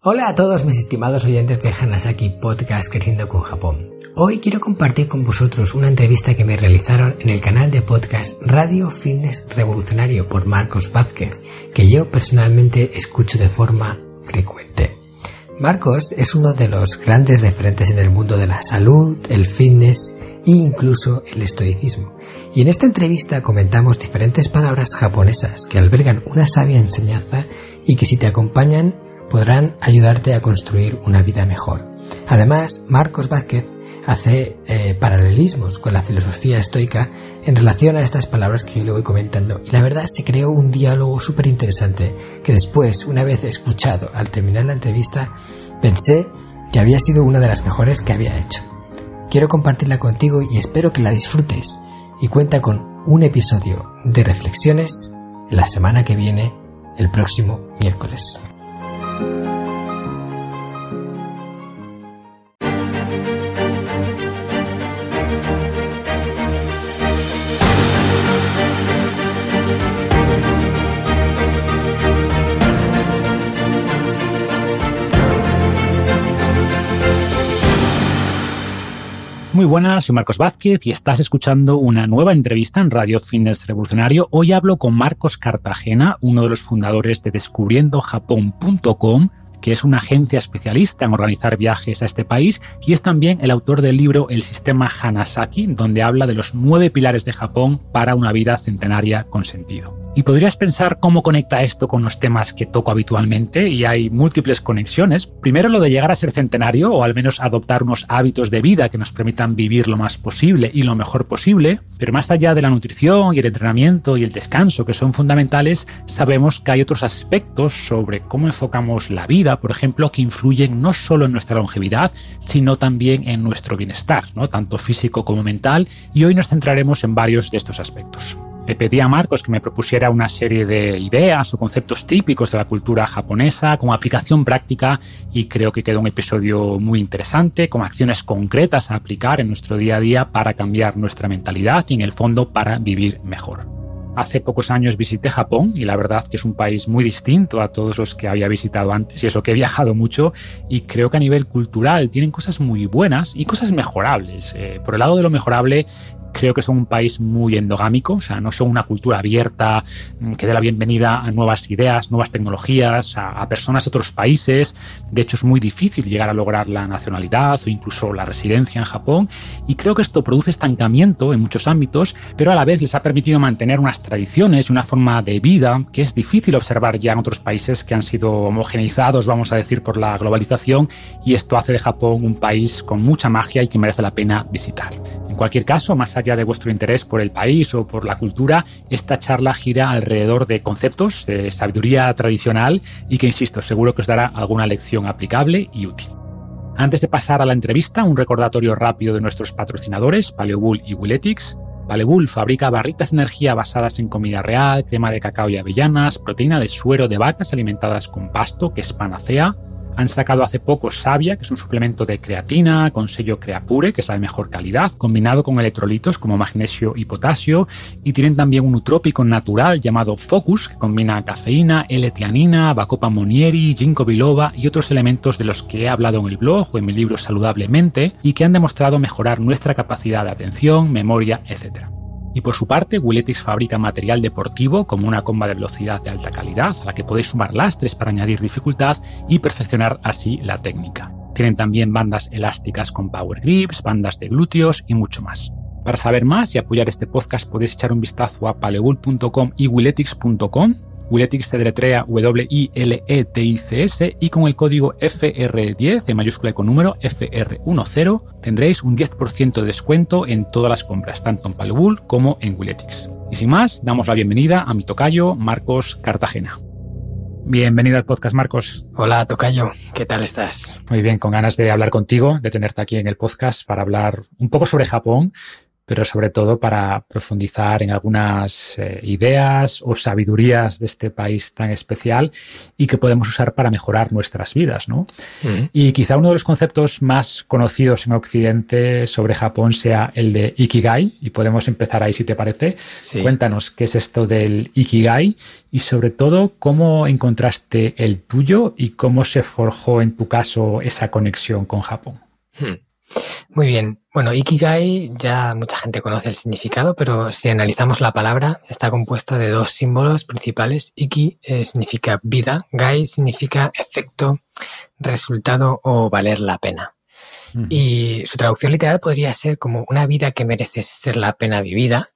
Hola a todos mis estimados oyentes de Hanasaki Podcast Creciendo con Japón. Hoy quiero compartir con vosotros una entrevista que me realizaron en el canal de podcast Radio Fitness Revolucionario por Marcos Vázquez, que yo personalmente escucho de forma frecuente. Marcos es uno de los grandes referentes en el mundo de la salud, el fitness e incluso el estoicismo. Y en esta entrevista comentamos diferentes palabras japonesas que albergan una sabia enseñanza y que si te acompañan podrán ayudarte a construir una vida mejor. Además, Marcos Vázquez hace eh, paralelismos con la filosofía estoica en relación a estas palabras que yo le voy comentando. Y la verdad se creó un diálogo súper interesante que después, una vez escuchado al terminar la entrevista, pensé que había sido una de las mejores que había hecho. Quiero compartirla contigo y espero que la disfrutes. Y cuenta con un episodio de reflexiones la semana que viene, el próximo miércoles. Buenas, soy Marcos Vázquez y estás escuchando una nueva entrevista en Radio Fitness Revolucionario. Hoy hablo con Marcos Cartagena, uno de los fundadores de descubriendojapón.com, que es una agencia especialista en organizar viajes a este país y es también el autor del libro El sistema Hanasaki, donde habla de los nueve pilares de Japón para una vida centenaria con sentido. Y podrías pensar cómo conecta esto con los temas que toco habitualmente y hay múltiples conexiones. Primero lo de llegar a ser centenario o al menos adoptar unos hábitos de vida que nos permitan vivir lo más posible y lo mejor posible. Pero más allá de la nutrición y el entrenamiento y el descanso que son fundamentales, sabemos que hay otros aspectos sobre cómo enfocamos la vida, por ejemplo, que influyen no solo en nuestra longevidad, sino también en nuestro bienestar, ¿no? tanto físico como mental. Y hoy nos centraremos en varios de estos aspectos. Le pedí a Marcos que me propusiera una serie de ideas o conceptos típicos de la cultura japonesa como aplicación práctica y creo que quedó un episodio muy interesante con acciones concretas a aplicar en nuestro día a día para cambiar nuestra mentalidad y en el fondo para vivir mejor. Hace pocos años visité Japón y la verdad que es un país muy distinto a todos los que había visitado antes y eso que he viajado mucho y creo que a nivel cultural tienen cosas muy buenas y cosas mejorables. Eh, por el lado de lo mejorable creo que son un país muy endogámico, o sea, no son una cultura abierta mm, que dé la bienvenida a nuevas ideas, nuevas tecnologías, a, personas de otros países. De hecho, es muy difícil llegar a lograr la nacionalidad o incluso la residencia en Japón. Y creo que esto produce estancamiento en muchos ámbitos, pero a la vez les ha permitido mantener unas tradiciones y una forma de vida que es difícil observar ya en otros países que han sido homogeneizados, vamos a decir, por la globalización. Y esto hace de Japón un país con mucha magia y que merece la pena visitar. En cualquier caso, más allá de vuestro interés por el país o por la cultura, esta charla gira alrededor de conceptos de sabiduría tradicional y que, insisto, seguro que os dará alguna lección aplicable y útil. Antes de pasar a la entrevista, un recordatorio rápido de nuestros patrocinadores, Paleobull y Willetics. Paleobull fabrica barritas de energía basadas en comida real, crema de cacao y avellanas, proteína de suero de vacas alimentadas con pasto, que es panacea, han sacado hace poco Savia, que es un suplemento de creatina con sello Creapure, que es la de mejor calidad, combinado con electrolitos como magnesio y potasio. Y tienen también un utrópico natural llamado Focus, que combina cafeína, L-tianina, Bacopa monieri, ginkgo biloba y otros elementos de los que he hablado en el blog o en mi libro Saludablemente y que han demostrado mejorar nuestra capacidad de atención, memoria, etc. Y por su parte, Willetix fabrica material deportivo como una comba de velocidad de alta calidad a la que podéis sumar lastres para añadir dificultad y perfeccionar así la técnica. Tienen también bandas elásticas con power grips, bandas de glúteos y mucho más. Para saber más y apoyar este podcast podéis echar un vistazo a palebull.com y willetics.com Willetix se deletrea W-I-L-E-T-I-C-S y con el código FR10 en mayúscula y con número FR10 tendréis un 10% de descuento en todas las compras, tanto en Palebull como en Willetix. Y sin más, damos la bienvenida a mi tocayo Marcos Cartagena. Bienvenido al podcast, Marcos. Hola, Tocayo. ¿Qué tal estás? Muy bien, con ganas de hablar contigo, de tenerte aquí en el podcast para hablar un poco sobre Japón, pero sobre todo para profundizar en algunas eh, ideas o sabidurías de este país tan especial y que podemos usar para mejorar nuestras vidas, ¿no? Y quizá uno de los conceptos más conocidos en Occidente sobre Japón sea el de Ikigai, y podemos empezar ahí si te parece. Cuéntanos qué es esto del Ikigai y sobre todo cómo encontraste el tuyo y cómo se forjó en tu caso esa conexión con Japón. Hmm. Muy bien. Bueno, Ikigai ya mucha gente conoce el significado, pero si analizamos la palabra, está compuesta de dos símbolos principales. Iki eh, significa vida, Gai significa efecto, resultado o valer la pena. Y su traducción literal podría ser como una vida que merece ser la pena vivida,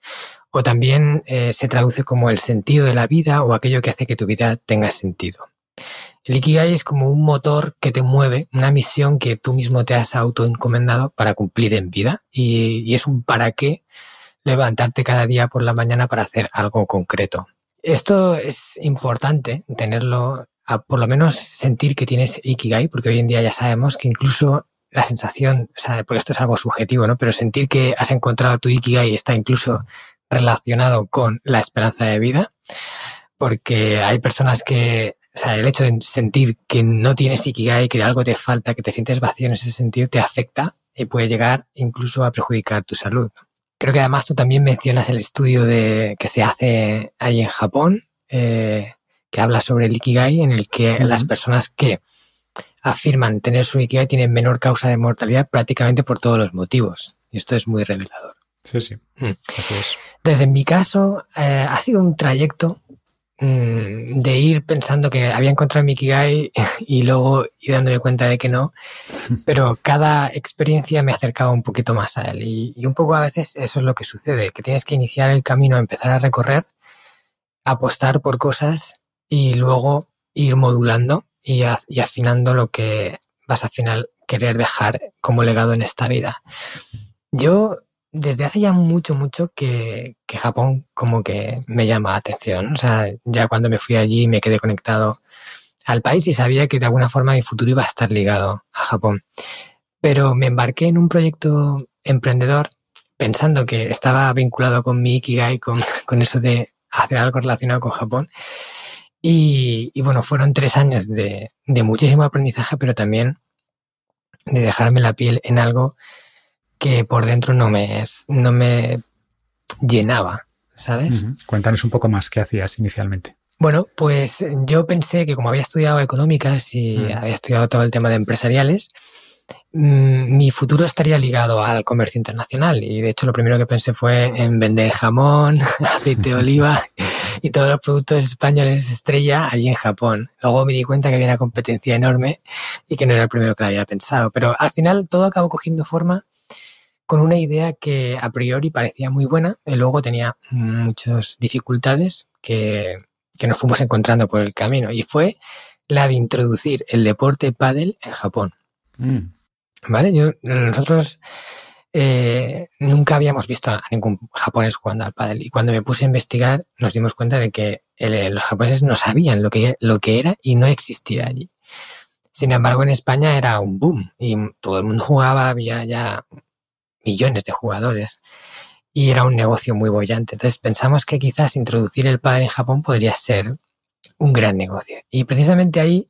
o también eh, se traduce como el sentido de la vida o aquello que hace que tu vida tenga sentido. El Ikigai es como un motor que te mueve, una misión que tú mismo te has autoencomendado para cumplir en vida y, es un para qué levantarte cada día por la mañana para hacer algo concreto. Esto es importante tenerlo, por lo menos sentir que tienes Ikigai, porque hoy en día ya sabemos que incluso la sensación, o sea, porque esto es algo subjetivo, ¿no? Pero sentir que has encontrado tu Ikigai está incluso relacionado con la esperanza de vida, porque hay personas que o sea, el hecho de sentir que no tienes Ikigai, que algo te falta, que te sientes vacío en ese sentido, te afecta y puede llegar incluso a perjudicar tu salud. Creo que además tú también mencionas el estudio de, que se hace ahí en Japón, eh, que habla sobre el Ikigai, en el que las personas que afirman tener su Ikigai tienen menor causa de mortalidad prácticamente por todos los motivos. Y esto es muy revelador. Sí, sí. Mm. Así es. Entonces, en mi caso, eh, ha sido un trayecto de ir pensando que había encontrado mi Ikigai y luego ir dándome cuenta de que no, pero cada experiencia me acercaba un poquito más a él y, un poco a veces eso es lo que sucede, que tienes que iniciar el camino, empezar a recorrer, apostar por cosas y luego ir modulando y, y afinando lo que vas a final querer dejar como legado en esta vida. Yo desde hace ya mucho, mucho que, Japón como que me llama la atención. O sea, ya cuando me fui allí me quedé conectado al país y sabía que de alguna forma mi futuro iba a estar ligado a Japón. Pero me embarqué en un proyecto emprendedor pensando que estaba vinculado con mi Ikigai, con, con eso de hacer algo relacionado con Japón. Y, bueno, fueron tres años de muchísimo aprendizaje, pero también de dejarme la piel en algo que por dentro no me, no me llenaba, ¿sabes? Cuéntanos un poco más qué hacías inicialmente. Bueno, pues yo pensé que como había estudiado económicas y mm. había estudiado todo el tema de empresariales, mm, mi futuro estaría ligado al comercio internacional. Y de hecho lo primero que pensé fue en vender jamón, aceite de oliva y todos los productos españoles estrella allí en Japón. Luego me di cuenta que había una competencia enorme y que no era el primero que la había pensado. Pero al final todo acabó cogiendo forma con una idea que a priori parecía muy buena y luego tenía muchas dificultades que, nos fuimos encontrando por el camino. Y fue la de introducir el deporte pádel en Japón. Mm. ¿Vale? Yo, nosotros eh, nunca habíamos visto a ningún japonés jugando al pádel y cuando me puse a investigar nos dimos cuenta de que los japoneses no sabían lo que, lo que era y no existía allí. Sin embargo, en España era un boom y todo el mundo jugaba, había ya millones de jugadores y era un negocio muy bollante. Entonces pensamos que quizás introducir el pádel en Japón podría ser un gran negocio. Y precisamente ahí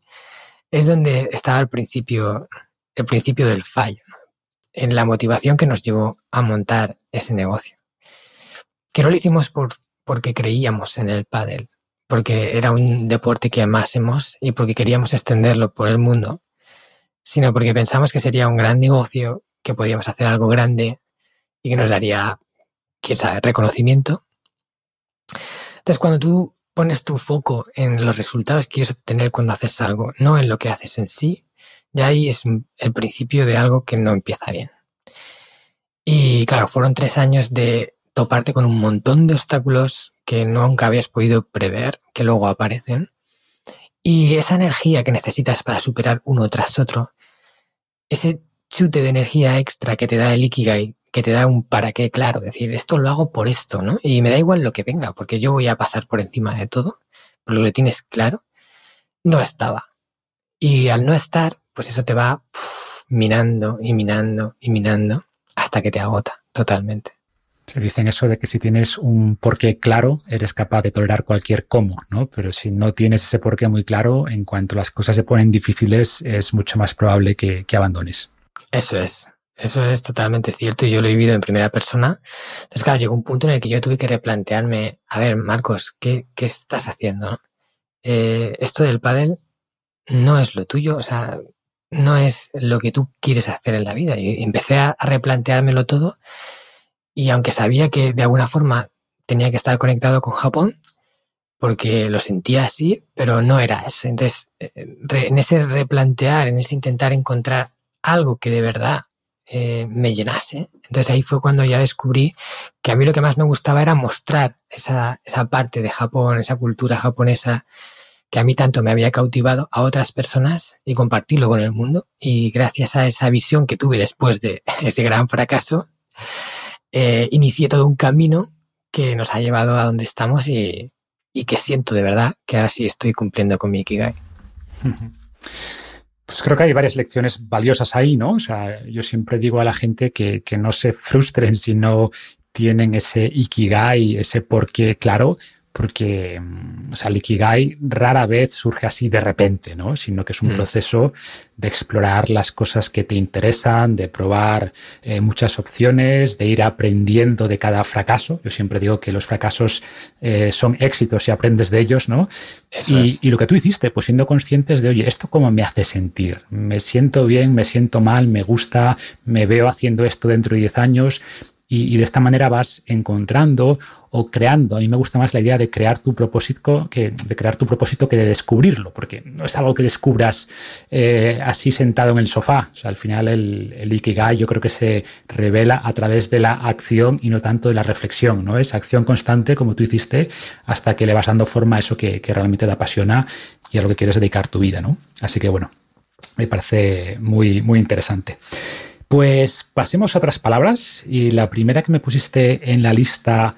es donde estaba el principio, el principio del fallo, en la motivación que nos llevó a montar ese negocio. Que no lo hicimos por, porque creíamos en el pádel, porque era un deporte que amásemos y porque queríamos extenderlo por el mundo, sino porque pensamos que sería un gran negocio que podíamos hacer algo grande y que nos daría, quién sabe, reconocimiento. Entonces, cuando tú pones tu foco en los resultados que quieres obtener cuando haces algo, no en lo que haces en sí, ya ahí es el principio de algo que no empieza bien. Y claro, fueron tres años de toparte con un montón de obstáculos que nunca habías podido prever, que luego aparecen. Y esa energía que necesitas para superar uno tras otro, ese chute de energía extra que te da el Ikigai, que te da un para qué claro, decir, esto lo hago por esto, ¿no? Y me da igual lo que venga, porque yo voy a pasar por encima de todo, porque lo tienes claro, no estaba. Y al no estar, pues eso te va minando y minando y minando hasta que te agota totalmente. Se dicen eso de que si tienes un porqué claro, eres capaz de tolerar cualquier cómo, ¿no? Pero si no tienes ese porqué muy claro, en cuanto las cosas se ponen difíciles, es mucho más probable que, abandones. Eso es. Eso es totalmente cierto y yo lo he vivido en primera persona. Entonces, claro, llegó un punto en el que yo tuve que replantearme, a ver, Marcos, ¿qué, qué estás haciendo? Eh, esto del pádel no es lo tuyo, o sea, no es lo que tú quieres hacer en la vida. Y empecé a replanteármelo todo y aunque sabía que de alguna forma tenía que estar conectado con Japón, porque lo sentía así, pero no era eso. Entonces, eh, en ese replantear, en ese intentar encontrar algo que de verdad eh, me llenase, entonces ahí fue cuando ya descubrí que a mí lo que más me gustaba era mostrar esa, esa parte de Japón, esa cultura japonesa que a mí tanto me había cautivado a otras personas y compartirlo con el mundo. Y gracias a esa visión que tuve después de ese gran fracaso, eh, inicié todo un camino que nos ha llevado a donde estamos y, que siento de verdad que ahora sí estoy cumpliendo con mi Ikigai. Pues creo que hay varias lecciones valiosas ahí, ¿no? O sea, yo siempre digo a la gente que, que no se frustren si no tienen ese Ikigai, ese porqué claro, porque mm, o sea, el Ikigai rara vez surge así de repente, ¿no? sino que es un mm. proceso de explorar las cosas que te interesan, de probar eh, muchas opciones, de ir aprendiendo de cada fracaso. Yo siempre digo que los fracasos eh, son éxitos y aprendes de ellos, ¿no? Y, y, lo que tú hiciste, pues siendo conscientes de, oye, ¿esto cómo me hace sentir? ¿Me siento bien? ¿Me siento mal? ¿Me gusta? ¿Me veo haciendo esto dentro de 10 años? y, de esta manera vas encontrando o creando. A mí me gusta más la idea de crear tu propósito que de crear tu propósito que de descubrirlo, porque no es algo que descubras eh, así sentado en el sofá. O sea, al final el, el, Ikigai yo creo que se revela a través de la acción y no tanto de la reflexión, ¿no? Es acción constante, como tú hiciste, hasta que le vas dando forma a eso que, que realmente te apasiona y a lo que quieres dedicar tu vida, ¿no? Así que bueno, me parece muy, muy interesante. Pues pasemos a otras palabras y la primera que me pusiste en la lista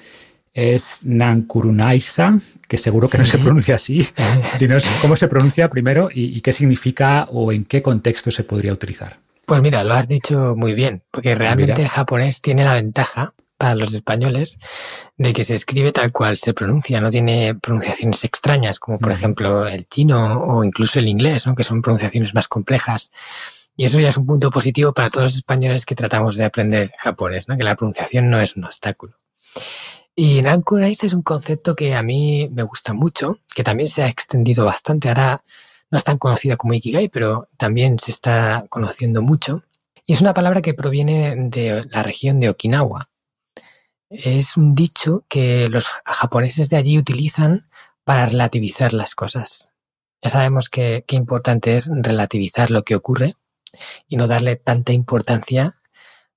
es Nankurunaisa, que seguro que no se pronuncia así. Dinos cómo se pronuncia primero y, qué significa o en qué contexto se podría utilizar. Pues mira, lo has dicho muy bien, porque realmente el japonés tiene la ventaja para los españoles de que se escribe tal cual se pronuncia, no tiene pronunciaciones extrañas, como por ejemplo el chino o incluso el inglés, que son pronunciaciones más complejas. Y eso ya es un punto positivo para todos los españoles que tratamos de aprender japonés, ¿no? que la pronunciación no es un obstáculo. Y Nankurais es un concepto que a mí me gusta mucho, que también se ha extendido bastante. Ahora no es tan conocido como Ikigai, pero también se está conociendo mucho. Y es una palabra que proviene de la región de Okinawa. Es un dicho que los japoneses de allí utilizan para relativizar las cosas. Ya sabemos que qué importante es relativizar lo que ocurre y no darle tanta importancia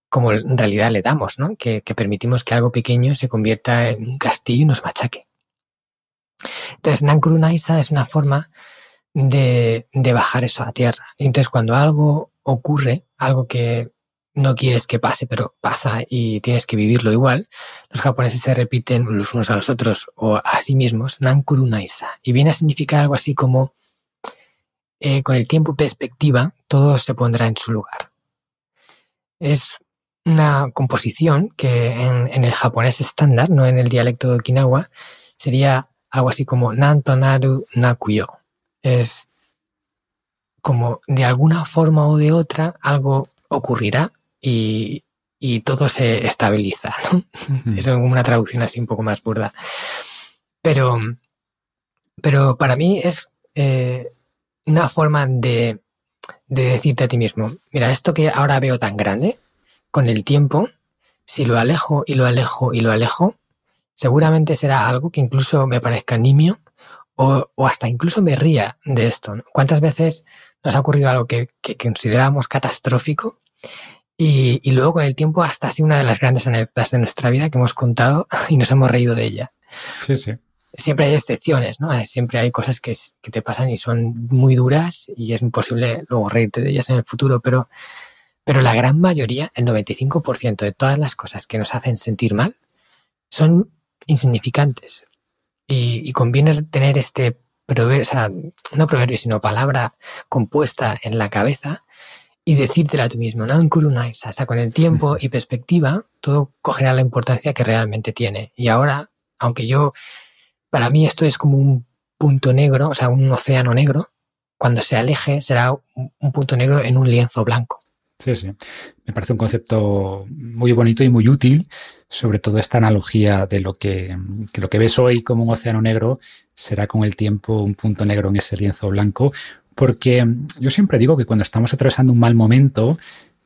como en realidad le damos, ¿no? Que, permitimos que algo pequeño se convierta en un castillo y nos machaque. Entonces, Nankurunaisa es una forma de, de bajar eso a tierra. Entonces, cuando algo ocurre, algo que no quieres que pase, pero pasa y tienes que vivirlo igual, los japoneses se repiten los unos a los otros o a sí mismos, Nankurunaisa, y viene a significar algo así como eh, con el tiempo y perspectiva, todo se pondrá en su lugar. Es una composición que en, el japonés estándar, no en el dialecto de Okinawa, sería algo así como Nantonaru Nakuyo. Es como de alguna forma o de otra algo ocurrirá y, todo se estabiliza. Hmm. Es una traducción así un poco más burda. Pero, pero para mí es eh, una forma de, decirte a ti mismo, mira, esto que ahora veo tan grande, con el tiempo, si lo alejo y lo alejo y lo alejo, seguramente será algo que incluso me parezca nimio o, hasta incluso me ría de esto. ¿Cuántas veces nos ha ocurrido algo que, que consideramos catastrófico y, y, luego con el tiempo hasta así una de las grandes anécdotas de nuestra vida que hemos contado y nos hemos reído de ella? Sí, sí siempre hay excepciones, ¿no? Siempre hay cosas que, te pasan y son muy duras y es imposible luego reírte de ellas en el futuro, pero, pero la gran mayoría, el 95% de todas las cosas que nos hacen sentir mal, son insignificantes. Y, conviene tener este proverbio, o sea, no proverbio, sino palabra compuesta en la cabeza y decírtela a tú mismo, no en kurunais, hasta con el tiempo y perspectiva, todo cogerá la importancia que realmente tiene. Y ahora, aunque yo, para mí esto es como un punto negro, o sea, un océano negro, cuando se aleje será un punto negro en un lienzo blanco. Sí, sí. Me parece un concepto muy bonito y muy útil, sobre todo esta analogía de lo que, que, lo que ves hoy como un océano negro será con el tiempo un punto negro en ese lienzo blanco, porque yo siempre digo que cuando estamos atravesando un mal momento,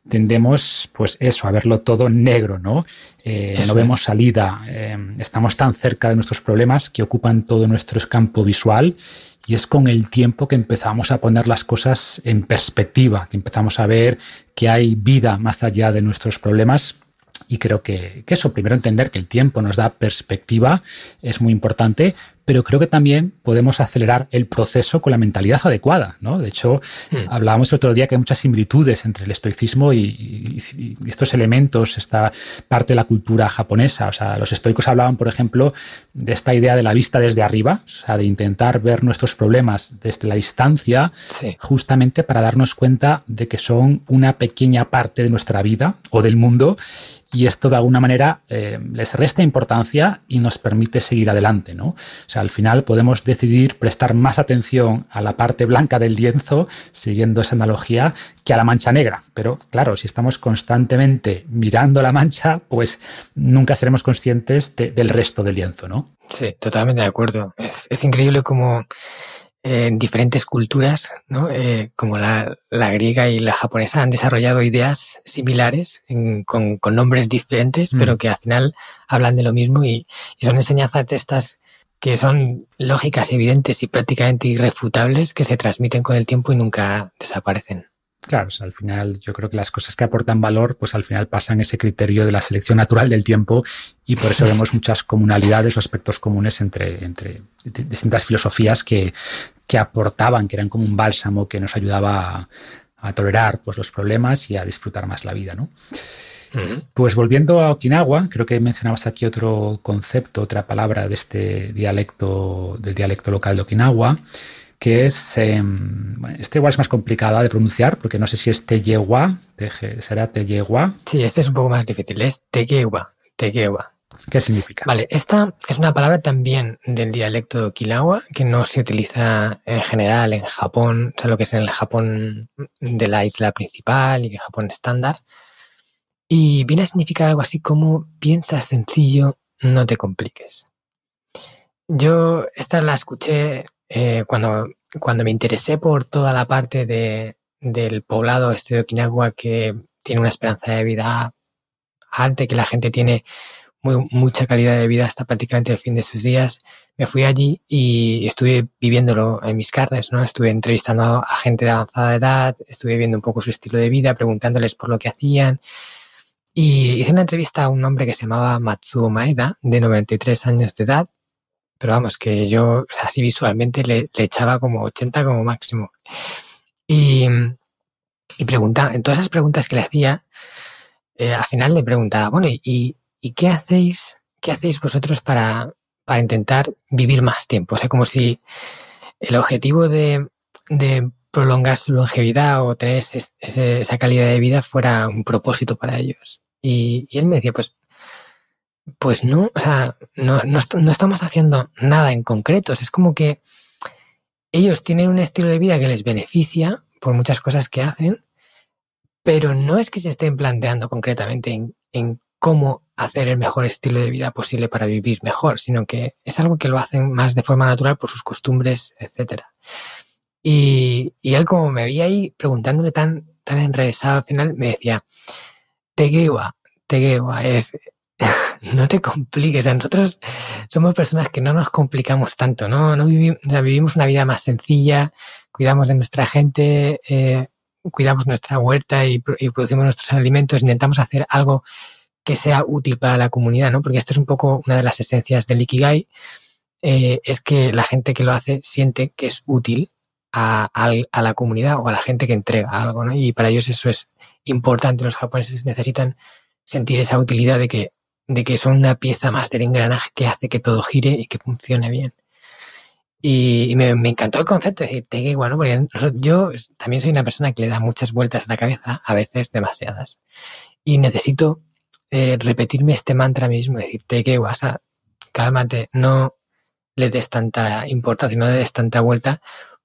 tendemos, pues eso, a verlo todo negro, ¿no? Eh, no vemos salida, eh, estamos tan cerca de nuestros problemas que ocupan todo nuestro campo visual y es con el tiempo que empezamos a poner las cosas en perspectiva, que empezamos a ver que hay vida más allá de nuestros problemas. Y creo que, eso, primero entender que el tiempo nos da perspectiva es muy importante, pero creo que también podemos acelerar el proceso con la mentalidad adecuada, ¿no? De hecho, hmm. hablábamos el otro día que hay muchas similitudes entre el estoicismo y, estos elementos, esta parte de la cultura japonesa. O sea, los estoicos hablaban, por ejemplo, de esta idea de la vista desde arriba, o sea, de intentar ver nuestros problemas desde la distancia, justamente para darnos cuenta de que son una pequeña parte de nuestra vida o del mundo y esto de alguna manera eh, les resta importancia y nos permite seguir adelante, ¿no? O sea, al final podemos decidir prestar más atención a la parte blanca del lienzo, siguiendo esa analogía, que a la mancha negra. Pero claro, si estamos constantemente mirando la mancha, pues nunca seremos conscientes del resto del lienzo, ¿no? Sí, totalmente de acuerdo. Es, es increíble cómo en diferentes culturas, ¿no? Eh, como la, la, griega y la japonesa, han desarrollado ideas similares con, con, nombres diferentes, mm. pero que al final hablan de lo mismo y, y, son enseñanzas de estas que son lógicas, evidentes y prácticamente irrefutables que se transmiten con el tiempo y nunca desaparecen. Claro, al final yo creo que las cosas que aportan valor, pues al final pasan ese criterio de la selección natural del tiempo y por eso vemos muchas comunalidades o aspectos comunes entre, entre distintas filosofías que, que aportaban, que eran como un bálsamo que nos ayudaba a, tolerar pues, los problemas y a disfrutar más la vida, ¿no? Pues volviendo a Okinawa, creo que mencionabas aquí otro concepto, otra palabra de este dialecto, del dialecto local de Okinawa, que es, em, este igual es más complicada de pronunciar, porque no sé si es Teyewa, será Teyewa. Sí, este es un poco más difícil, es Teyewa, Teyewa. ¿Qué significa? Vale, esta es una palabra también del dialecto de Okinawa que no se utiliza en general en Japón, o sea, lo que es en el Japón de la isla principal y en Japón estándar. Y viene a significar algo así como piensa sencillo, no te compliques. Yo esta la escuché eh, cuando, cuando me interesé por toda la parte de, del poblado este de Okinawa que tiene una esperanza de vida alta, que la gente tiene muy, mucha calidad de vida hasta prácticamente el fin de sus días, me fui allí y estuve viviéndolo en mis carnes. Estuve entrevistando a gente de avanzada edad, estuve viendo un poco su estilo de vida, preguntándoles por lo que hacían. Y hice una entrevista a un hombre que se llamaba Matsuo Maeda, de 93 años de edad, pero vamos, que yo así visualmente le, echaba como 80 como máximo. Y, y pregunta, en todas esas preguntas que le hacía, eh, al final le preguntaba, bueno, ¿y, ¿y qué hacéis, qué hacéis vosotros para, para intentar vivir más tiempo? O sea, como si el objetivo de, de prolongar su longevidad o tener esa calidad de vida fuera un propósito para ellos. Y, y, él me decía, pues pues no, o sea, no, no, estamos haciendo nada en concreto. Es como que ellos tienen un estilo de vida que les beneficia por muchas cosas que hacen, pero no es que se estén planteando concretamente en, en cómo hacer el mejor estilo de vida posible para vivir mejor, sino que es algo que lo hacen más de forma natural por sus costumbres, etc. Y, y él como me veía ahí preguntándole tan, tan enrevesado al final, me decía, Tegewa, Tegewa, es, no te compliques. nosotros somos personas que no nos complicamos tanto, ¿no? no vivimos, vivimos una vida más sencilla, cuidamos de nuestra gente, eh, cuidamos nuestra huerta y, producimos nuestros alimentos, intentamos hacer algo que sea útil para la comunidad, ¿no? Porque esto es un poco una de las esencias del Ikigai, eh, es que la gente que lo hace siente que es útil a, a, la comunidad o a la gente que entrega algo, ¿no? Y para ellos eso es importante. Los japoneses necesitan sentir esa utilidad de que de que son una pieza más del engranaje que hace que todo gire y que funcione bien. Y, me, encantó el concepto de decir, te igual, ¿no? Porque yo también soy una persona que le da muchas vueltas a la cabeza, a veces demasiadas. Y necesito eh, repetirme este mantra mismo, decir, te que guasa, cálmate, no le des tanta importancia, no le des tanta vuelta,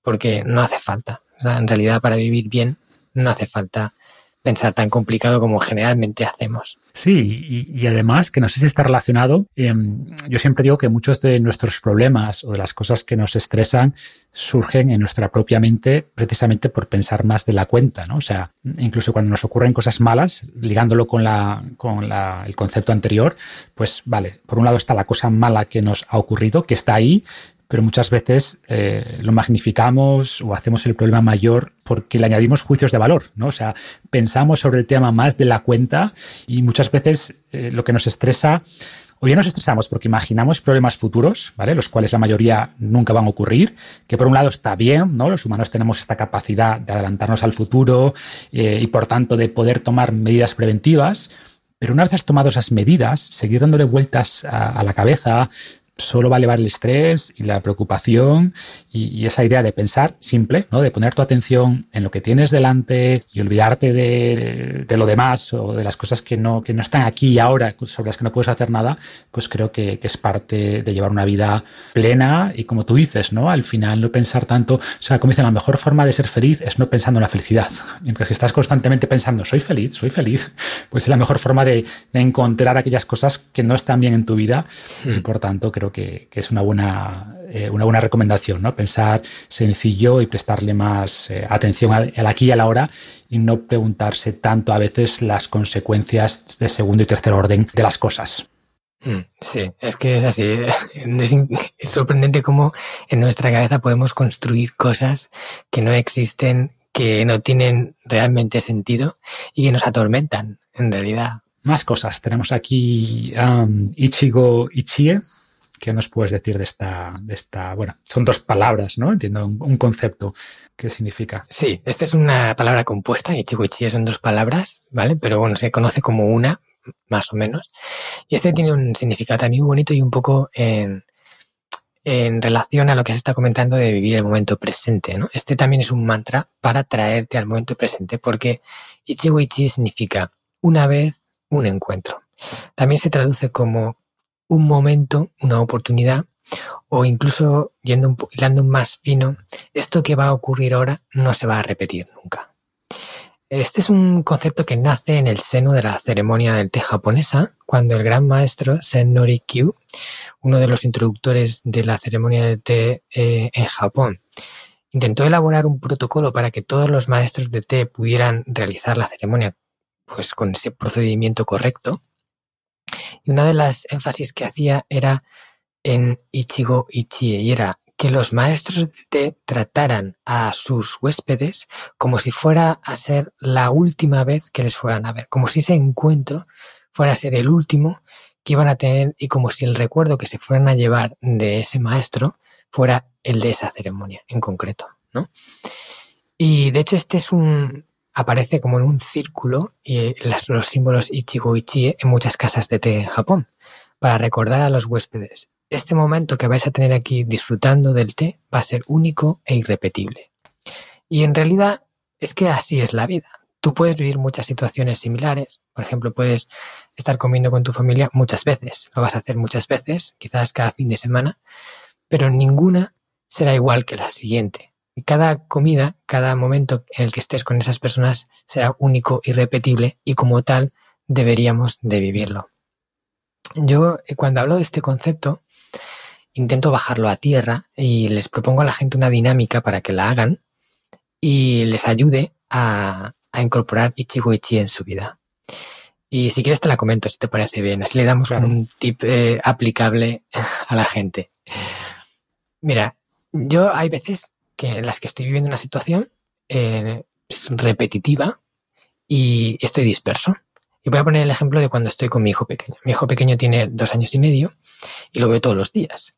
porque no hace falta. O sea, en realidad, para vivir bien, no hace falta pensar tan complicado como generalmente hacemos. Sí, y, además que no sé si está relacionado, em, yo siempre digo que muchos de nuestros problemas o de las cosas que nos estresan surgen en nuestra propia mente precisamente por pensar más de la cuenta, ¿no? O sea, incluso cuando nos ocurren cosas malas, ligándolo con, la, con la, el concepto anterior, pues vale, por un lado está la cosa mala que nos ha ocurrido, que está ahí, pero muchas veces eh, lo magnificamos o hacemos el problema mayor porque le añadimos juicios de valor, ¿no? O sea, pensamos sobre el tema más de la cuenta y muchas veces eh, lo que nos estresa, o bien nos estresamos porque imaginamos problemas futuros, ¿vale? Los cuales la mayoría nunca van a ocurrir, que por un lado está bien, ¿no? Los humanos tenemos esta capacidad de adelantarnos al futuro eh, y por tanto de poder tomar medidas preventivas, pero una vez has tomado esas medidas, seguir dándole vueltas a la cabeza, solo va a elevar el estrés y la preocupación y, esa idea de pensar simple, ¿no? de poner tu atención en lo que tienes delante y olvidarte de, lo demás o de las cosas que no, que no están aquí y ahora, sobre las que no puedes hacer nada, pues creo que, es parte de llevar una vida plena y como tú dices, ¿no? al final no pensar tanto, o sea, como dicen, la mejor forma de ser feliz es no pensando en la felicidad. Mientras que estás constantemente pensando, soy feliz, soy feliz, pues es la mejor forma de, encontrar aquellas cosas que no están bien en tu vida y por tanto creo que, es una buena, eh, una buena recomendación, ¿no? Pensar sencillo y prestarle más eh, atención al, aquí y a la hora y no preguntarse tanto a veces las consecuencias de segundo y tercer orden de las cosas. Mm, sí, es que es así. Es, sorprendente cómo en nuestra cabeza podemos construir cosas que no existen, que no tienen realmente sentido y que nos atormentan, en realidad. Más cosas. Tenemos aquí um, Ichigo Ichie, ¿Qué nos puedes decir de esta, de esta, bueno, son dos palabras, ¿no? Entiendo un, concepto. ¿Qué significa? Sí, esta es una palabra compuesta, Ichiguichi son dos palabras, ¿vale? Pero bueno, se conoce como una, más o menos. Y este tiene un significado también muy bonito y un poco en, en relación a lo que se está comentando de vivir el momento presente, ¿no? Este también es un mantra para traerte al momento presente, porque Ichiguichi significa una vez, un encuentro. También se traduce como un momento, una oportunidad, o incluso yendo un, hilando más fino, esto que va a ocurrir ahora no se va a repetir nunca. Este es un concepto que nace en el seno de la ceremonia del té japonesa, cuando el gran maestro Sen Norikyu, uno de los introductores de la ceremonia del té eh, en Japón, intentó elaborar un protocolo para que todos los maestros de té pudieran realizar la ceremonia pues con ese procedimiento correcto. Y una de las énfasis que hacía era en Ichigo Ichie, y era que los maestros de trataran a sus huéspedes como si fuera a ser la última vez que les fueran a ver, como si ese encuentro fuera a ser el último que iban a tener y como si el recuerdo que se fueran a llevar de ese maestro fuera el de esa ceremonia en concreto, ¿no? Y de hecho este es un, aparece como en un círculo y los símbolos Ichigo Ichie en muchas casas de té en Japón, para recordar a los huéspedes, este momento que vais a tener aquí disfrutando del té va a ser único e irrepetible. Y en realidad es que así es la vida. Tú puedes vivir muchas situaciones similares, por ejemplo, puedes estar comiendo con tu familia muchas veces, lo vas a hacer muchas veces, quizás cada fin de semana, pero ninguna será igual que la siguiente cada comida, cada momento en el que estés con esas personas será único, irrepetible y como tal deberíamos de vivirlo. Yo eh, cuando hablo de este concepto intento bajarlo a tierra y les propongo a la gente una dinámica para que la hagan y les ayude a, incorporar Ichigo Ichi en su vida. Y si quieres te la comento si te parece bien, así le damos un tip eh, aplicable a la gente. Mira, yo hay veces que en las que estoy viviendo una situación eh, repetitiva y estoy disperso. Y voy a poner el ejemplo de cuando estoy con mi hijo pequeño. Mi hijo pequeño tiene dos años y medio y lo veo todos los días.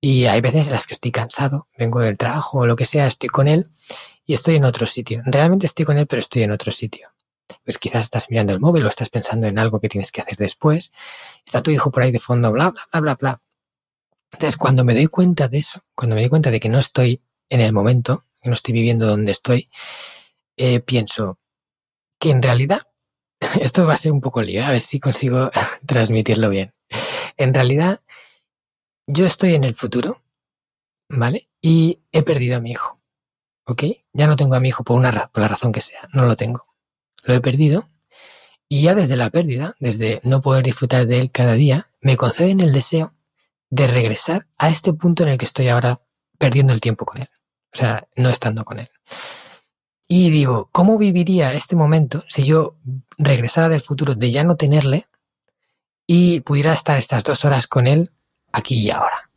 Y hay veces en las que estoy cansado, vengo del trabajo o lo que sea, estoy con él y estoy en otro sitio. Realmente estoy con él, pero estoy en otro sitio. Pues quizás estás mirando el móvil o estás pensando en algo que tienes que hacer después. Está tu hijo por ahí de fondo, bla, bla, bla, bla, bla. Entonces, cuando me doy cuenta de eso, cuando me doy cuenta de que no estoy en el momento, que no estoy viviendo donde estoy, eh, pienso que en realidad, esto va a ser un poco lío, a ver si consigo transmitirlo bien. En realidad, yo estoy en el futuro, ¿vale? Y he perdido a mi hijo, ¿ok? Ya no tengo a mi hijo por, una, por la razón que sea, no lo tengo. Lo he perdido y ya desde la pérdida, desde no poder disfrutar de él cada día, me conceden el deseo de regresar a este punto en el que estoy ahora perdiendo el tiempo con él. O sea, no estando con él. Y digo, ¿cómo viviría este momento si yo regresara del futuro de ya no tenerle y pudiera estar estas dos horas con él aquí y ahora?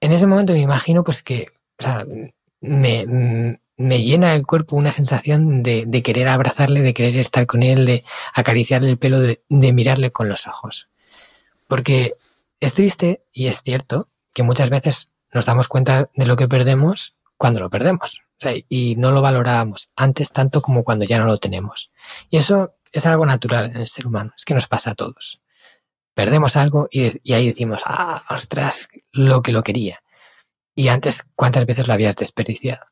En ese momento me imagino pues que, me, me llena el cuerpo una sensación de, de, querer abrazarle, de querer estar con él, de acariciarle el pelo, de, de mirarle con los ojos. Porque es triste y es cierto que muchas veces nos damos cuenta de lo que perdemos cuando lo perdemos. Y no lo valorábamos antes tanto como cuando ya no lo tenemos. Y eso es algo natural en el ser humano. Es que nos pasa a todos. Perdemos algo y, y ahí decimos, ah, ostras, lo que lo quería. Y antes, ¿cuántas veces lo habías desperdiciado?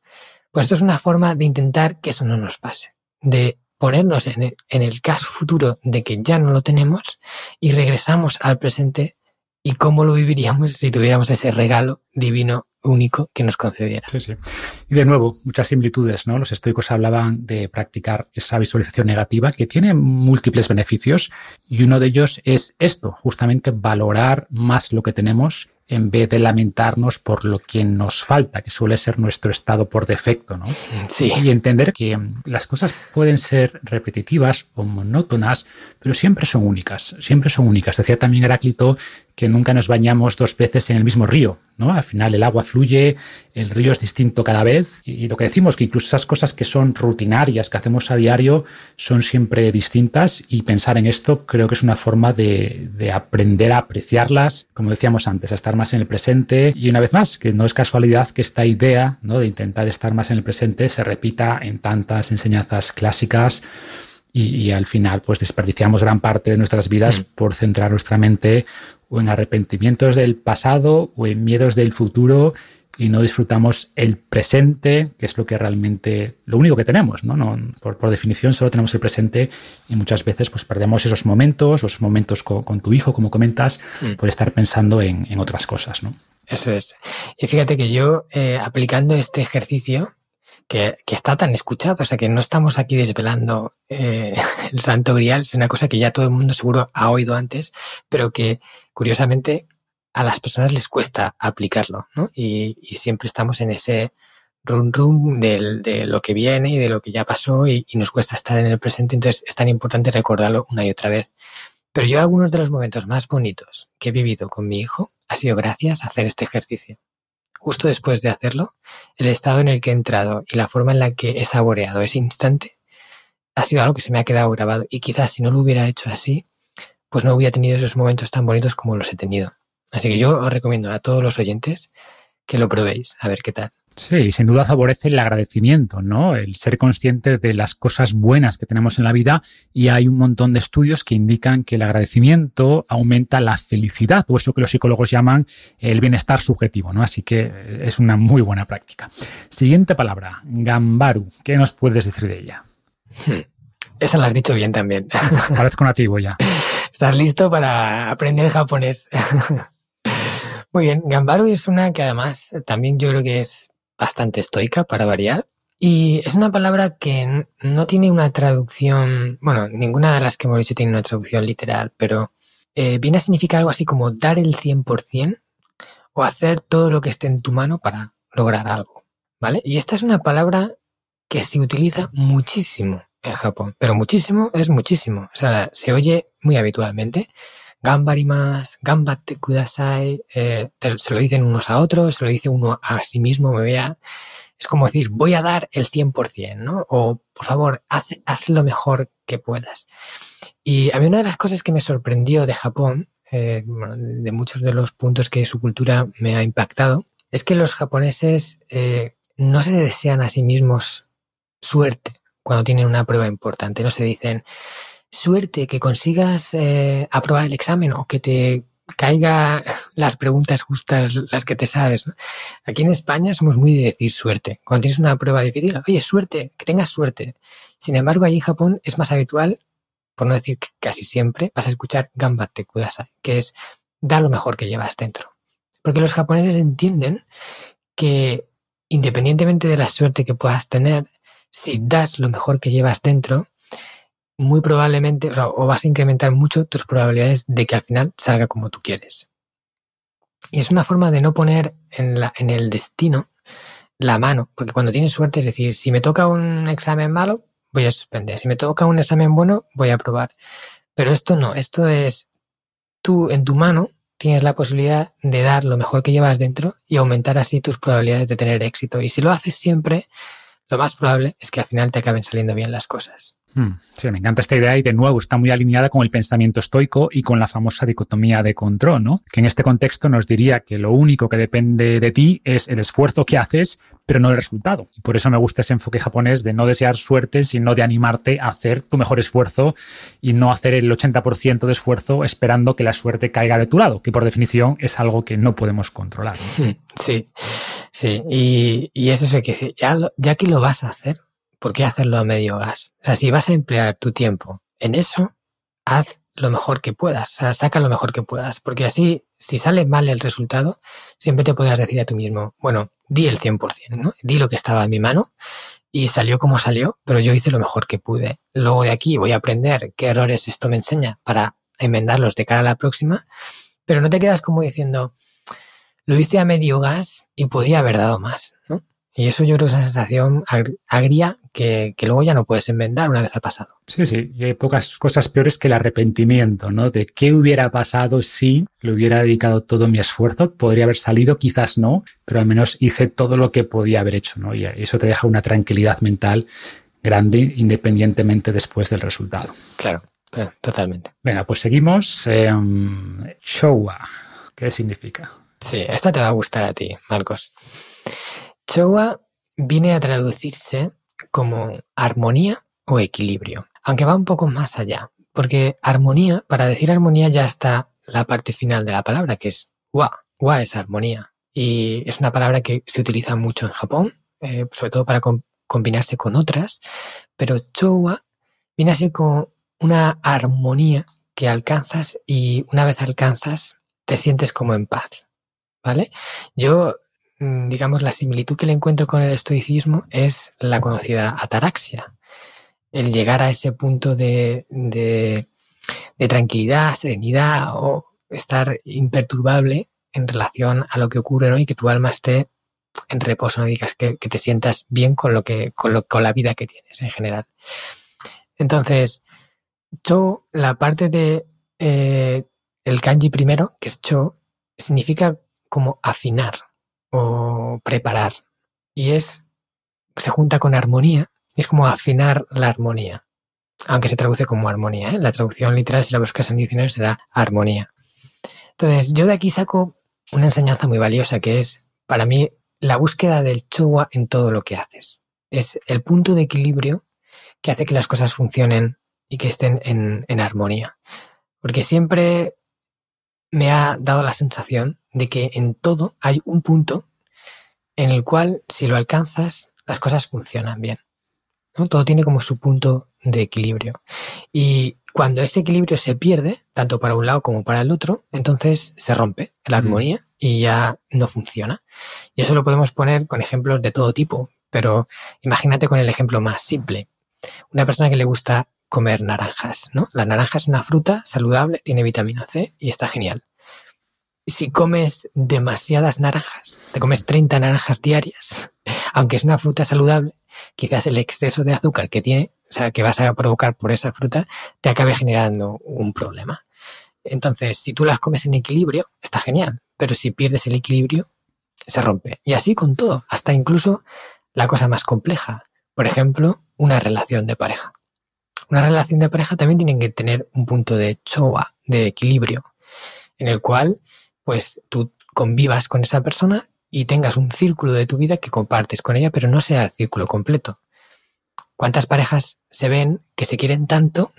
Pues esto es una forma de intentar que eso no nos pase. De ponernos en el, en el caso futuro de que ya no lo tenemos y regresamos al presente y cómo lo viviríamos si tuviéramos ese regalo divino único que nos concediera. Sí, sí. Y de nuevo, muchas similitudes, ¿no? Los estoicos hablaban de practicar esa visualización negativa que tiene múltiples beneficios y uno de ellos es esto, justamente valorar más lo que tenemos en vez de lamentarnos por lo que nos falta, que suele ser nuestro estado por defecto, ¿no? Sí. Y entender que las cosas pueden ser repetitivas o monótonas, pero siempre son únicas, siempre son únicas. Decía también Heráclito que nunca nos bañamos dos veces en el mismo río, ¿no? Al final el agua fluye, el río es distinto cada vez y lo que decimos que incluso esas cosas que son rutinarias, que hacemos a diario, son siempre distintas y pensar en esto creo que es una forma de, de aprender a apreciarlas, como decíamos antes, a estar más en el presente y una vez más, que no es casualidad que esta idea ¿no? de intentar estar más en el presente se repita en tantas enseñanzas clásicas y, y, al final pues desperdiciamos gran parte de nuestras vidas mm. por centrar nuestra mente o en arrepentimientos del pasado o en miedos del futuro y no disfrutamos el presente, que es lo que realmente, lo único que tenemos, ¿no? no por, por, definición solo tenemos el presente y muchas veces pues perdemos esos momentos, esos momentos con, con tu hijo, como comentas, mm. por estar pensando en, en, otras cosas, ¿no? Eso es. Y fíjate que yo, eh, aplicando este ejercicio, que, está tan escuchado, o sea que no estamos aquí desvelando eh, el santo grial, es una cosa que ya todo el mundo seguro ha oído antes, pero que curiosamente a las personas les cuesta aplicarlo, ¿no? Y, y siempre estamos en ese run run de, de, lo que viene y de lo que ya pasó y, y, nos cuesta estar en el presente, entonces es tan importante recordarlo una y otra vez. Pero yo algunos de los momentos más bonitos que he vivido con mi hijo ha sido gracias a hacer este ejercicio. Justo después de hacerlo, el estado en el que he entrado y la forma en la que he saboreado ese instante ha sido algo que se me ha quedado grabado y quizás si no lo hubiera hecho así, pues no hubiera tenido esos momentos tan bonitos como los he tenido. Así que yo os recomiendo a todos los oyentes que lo probéis, a ver qué tal. Sí, sin duda favorece el agradecimiento, ¿no? El ser consciente de las cosas buenas que tenemos en la vida y hay un montón de estudios que indican que el agradecimiento aumenta la felicidad o eso que los psicólogos llaman el bienestar subjetivo, ¿no? Así que es una muy buena práctica. Siguiente palabra, Gambaru. ¿Qué nos puedes decir de ella? Hmm. Esa la has dicho bien también. Parezco nativo ya. ¿Estás listo para aprender japonés? Muy bien, Gambaru es una que además también yo creo que es bastante estoica para variar. Y es una palabra que no tiene una traducción, bueno, ninguna de las que hemos dicho tiene una traducción literal, pero eh, viene a significar algo así como dar el 100% o hacer todo lo que esté en tu mano para lograr algo, ¿vale? Y esta es una palabra que se utiliza muchísimo en Japón, pero muchísimo es muchísimo, o sea, se oye muy habitualmente gambarimas, gambatte kudasai, eh, se lo dicen unos a otros, se lo dice uno a sí mismo, me vea. Es como decir, voy a dar el 100%, ¿no? O, por favor, haz, haz lo mejor que puedas. Y a mí una de las cosas que me sorprendió de Japón, eh, de muchos de los puntos que su cultura me ha impactado, es que los japoneses eh, no se desean a sí mismos suerte cuando tienen una prueba importante. No se dicen, suerte que consigas eh, aprobar el examen o que te caiga las preguntas justas, las que te sabes. Aquí en España somos muy de decir suerte. Cuando tienes una prueba difícil, oye, suerte, que tengas suerte. Sin embargo, allí en Japón es más habitual, por no decir casi siempre, vas a escuchar gambate kudasai, que es dar lo mejor que llevas dentro. Porque los japoneses entienden que independientemente de la suerte que puedas tener, si das lo mejor que llevas dentro, muy probablemente, o, vas a incrementar mucho tus probabilidades de que al final salga como tú quieres. Y es una forma de no poner en, la, en el destino la mano, porque cuando tienes suerte, es decir, si me toca un examen malo, voy a suspender, si me toca un examen bueno, voy a aprobar. Pero esto no, esto es tú en tu mano tienes la posibilidad de dar lo mejor que llevas dentro y aumentar así tus probabilidades de tener éxito. Y si lo haces siempre, lo más probable es que al final te acaben saliendo bien las cosas. Hmm, sí, me encanta esta idea y de nuevo está muy alineada con el pensamiento estoico y con la famosa dicotomía de control, ¿no? Que en este contexto nos diría que lo único que depende de ti es el esfuerzo que haces, pero no el resultado. Y por eso me gusta ese enfoque japonés de no desear suerte, sino de animarte a hacer tu mejor esfuerzo y no hacer el 80% de esfuerzo esperando que la suerte caiga de tu lado, que por definición es algo que no podemos controlar. Sí, sí. Y, y es eso que ya, ya que lo vas a hacer, ¿por qué hacerlo a medio gas? O sea, si vas a emplear tu tiempo en eso, haz lo mejor que puedas, o sea, saca lo mejor que puedas, porque así, si sale mal el resultado, siempre te podrás decir a tú mismo, bueno, di el 100%, ¿no? Di lo que estaba en mi mano y salió como salió, pero yo hice lo mejor que pude. Luego de aquí voy a aprender qué errores esto me enseña para enmendarlos de cara a la próxima, pero no te quedas como diciendo, lo hice a medio gas y podía haber dado más, ¿no? Y eso yo creo que es una sensación agria que, luego ya no puedes enmendar una vez ha pasado. Sí, sí, y hay pocas cosas peores que el arrepentimiento, ¿no? De qué hubiera pasado si le hubiera dedicado todo mi esfuerzo. Podría haber salido, quizás no, pero al menos hice todo lo que podía haber hecho, ¿no? Y eso te deja una tranquilidad mental grande independientemente después del resultado. Claro, totalmente. Venga, pues seguimos. Eh, Showa, ¿qué significa? Sí, esta te va a gustar a ti, Marcos. Chowa viene a traducirse como armonía o equilibrio, aunque va un poco más allá, porque armonía, para decir armonía ya está la parte final de la palabra, que es wa. Wa es armonía y es una palabra que se utiliza mucho en Japón, eh, sobre todo para combinarse con otras, pero chowa viene a ser como una armonía que alcanzas y una vez alcanzas te sientes como en paz, ¿vale? Yo digamos, la similitud que le encuentro con el estoicismo es la conocida ataraxia. El llegar a ese punto de, de, tranquilidad, serenidad o estar imperturbable en relación a lo que ocurre ¿no? y que tu alma esté en reposo, no digas que, te sientas bien con lo que, con lo, con la vida que tienes en general. Entonces, cho, la parte de eh, el kanji primero, que es cho, significa como afinar, o preparar. Y es, se junta con armonía, es como afinar la armonía. Aunque se traduce como armonía, ¿eh? la traducción literal, si la buscas en diccionario, será armonía. Entonces, yo de aquí saco una enseñanza muy valiosa que es, para mí, la búsqueda del chowa en todo lo que haces. Es el punto de equilibrio que hace que las cosas funcionen y que estén en, en armonía. Porque siempre me ha dado la sensación de que en todo hay un punto en el cual si lo alcanzas las cosas funcionan bien. ¿no? Todo tiene como su punto de equilibrio. Y cuando ese equilibrio se pierde, tanto para un lado como para el otro, entonces se rompe la mm. armonía y ya no funciona. Y eso lo podemos poner con ejemplos de todo tipo, pero imagínate con el ejemplo más simple. Una persona que le gusta comer naranjas, ¿no? La naranja es una fruta saludable, tiene vitamina C y está genial. Si comes demasiadas naranjas, te comes 30 naranjas diarias, aunque es una fruta saludable, quizás el exceso de azúcar que tiene, o sea, que vas a provocar por esa fruta, te acabe generando un problema. Entonces, si tú las comes en equilibrio, está genial, pero si pierdes el equilibrio, se rompe. Y así con todo, hasta incluso la cosa más compleja. Por ejemplo, una relación de pareja una relación de pareja también tiene que tener un punto de choa, de equilibrio, en el cual pues tú convivas con esa persona y tengas un círculo de tu vida que compartes con ella, pero no sea el círculo completo. ¿Cuántas parejas se ven que se quieren tanto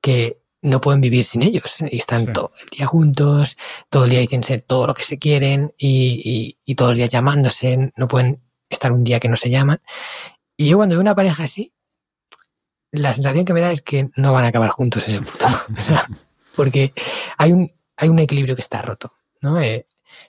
que no pueden vivir sin ellos y están todo el día juntos, todo el día dicen ser todo lo que se quieren y, y, todo el día llamándose, no pueden estar un día que no se llaman. Y yo cuando veo una pareja así, la sensación que me da es que no van a acabar juntos en el futuro. porque hay un, hay un equilibrio que está roto, ¿no? Eh,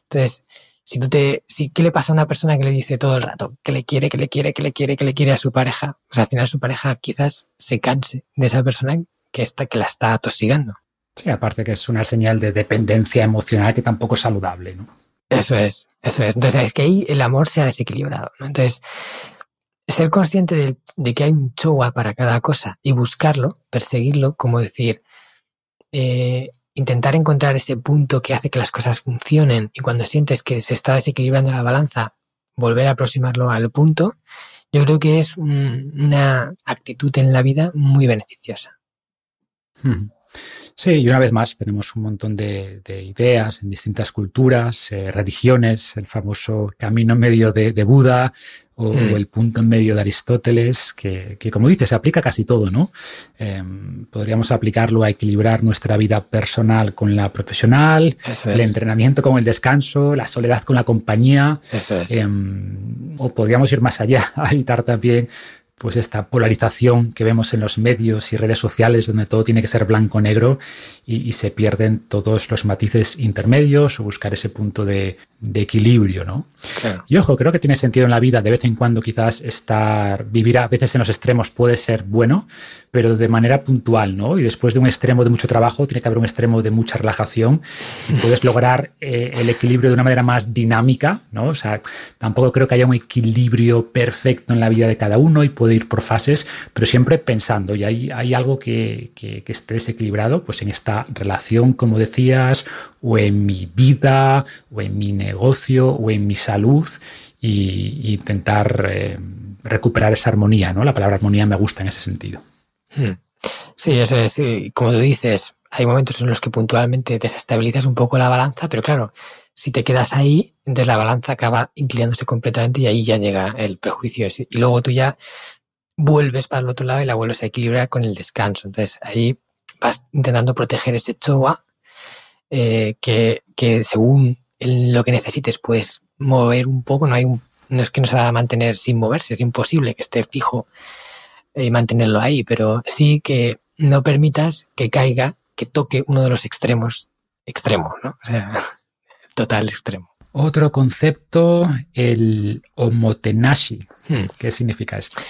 entonces, si tú te, si, ¿qué le pasa a una persona que le dice todo el rato que le quiere, que le quiere, que le quiere, que le quiere a su pareja? Pues al final su pareja quizás se canse de esa persona que, está, que la está atosigando. Sí, aparte que es una señal de dependencia emocional que tampoco es saludable, ¿no? Eso es, eso es. Entonces es que ahí el amor se ha desequilibrado, ¿no? Entonces, ser consciente de, de que hay un chowa para cada cosa y buscarlo, perseguirlo, como decir, eh, intentar encontrar ese punto que hace que las cosas funcionen y cuando sientes que se está desequilibrando la balanza, volver a aproximarlo al punto, yo creo que es una actitud en la vida muy beneficiosa. Sí, y una vez más tenemos un montón de, ideas en distintas culturas, eh, religiones, el famoso camino medio de, Buda o, mm. el punto en medio de Aristóteles, que, como dices, se aplica casi todo, ¿no? Em, podríamos aplicarlo a equilibrar nuestra vida personal con la profesional, el entrenamiento con el descanso, la soledad con la compañía. Eso es. Em, o podríamos ir más allá, a evitar también pues esta polarización que vemos en los medios y redes sociales donde todo tiene que ser blanco-negro y, se pierden todos los matices intermedios o buscar ese punto de, equilibrio, ¿no? Y ojo, creo que tiene sentido en la vida de vez en cuando quizás estar, vivir a veces en los extremos puede ser bueno, pero de manera puntual, ¿no? Y después de un extremo de mucho trabajo tiene que haber un extremo de mucha relajación y puedes lograr eh, el equilibrio de una manera más dinámica, ¿no? O sea, tampoco creo que haya un equilibrio perfecto en la vida de cada uno y puede ir por fases, pero siempre pensando, y hay, hay algo que, esté desequilibrado, pues en esta relación, como decías, o en mi vida, o en mi negocio, o en mi salud, y, intentar eh, recuperar esa armonía, ¿no? La palabra armonía me gusta en ese sentido. Hmm. Sí, eso es, como tú dices, hay momentos en los que puntualmente desestabilizas un poco la balanza, pero claro, si te quedas ahí, entonces la balanza acaba inclinándose completamente y ahí ya llega el prejuicio. Y luego tú ya vuelves para el otro lado y la vuelves a equilibrar con el descanso. Entonces ahí vas intentando proteger ese choa eh, que, que, según lo que necesites puedes mover un poco. No hay un, no es que no se va a mantener sin moverse, es imposible que esté fijo y mantenerlo ahí, pero sí que no permitas que caiga, que toque uno de los extremos extremo, ¿no? O sea, total extremo. Otro concepto, el omotenashi. Hmm. ¿Qué significa esto?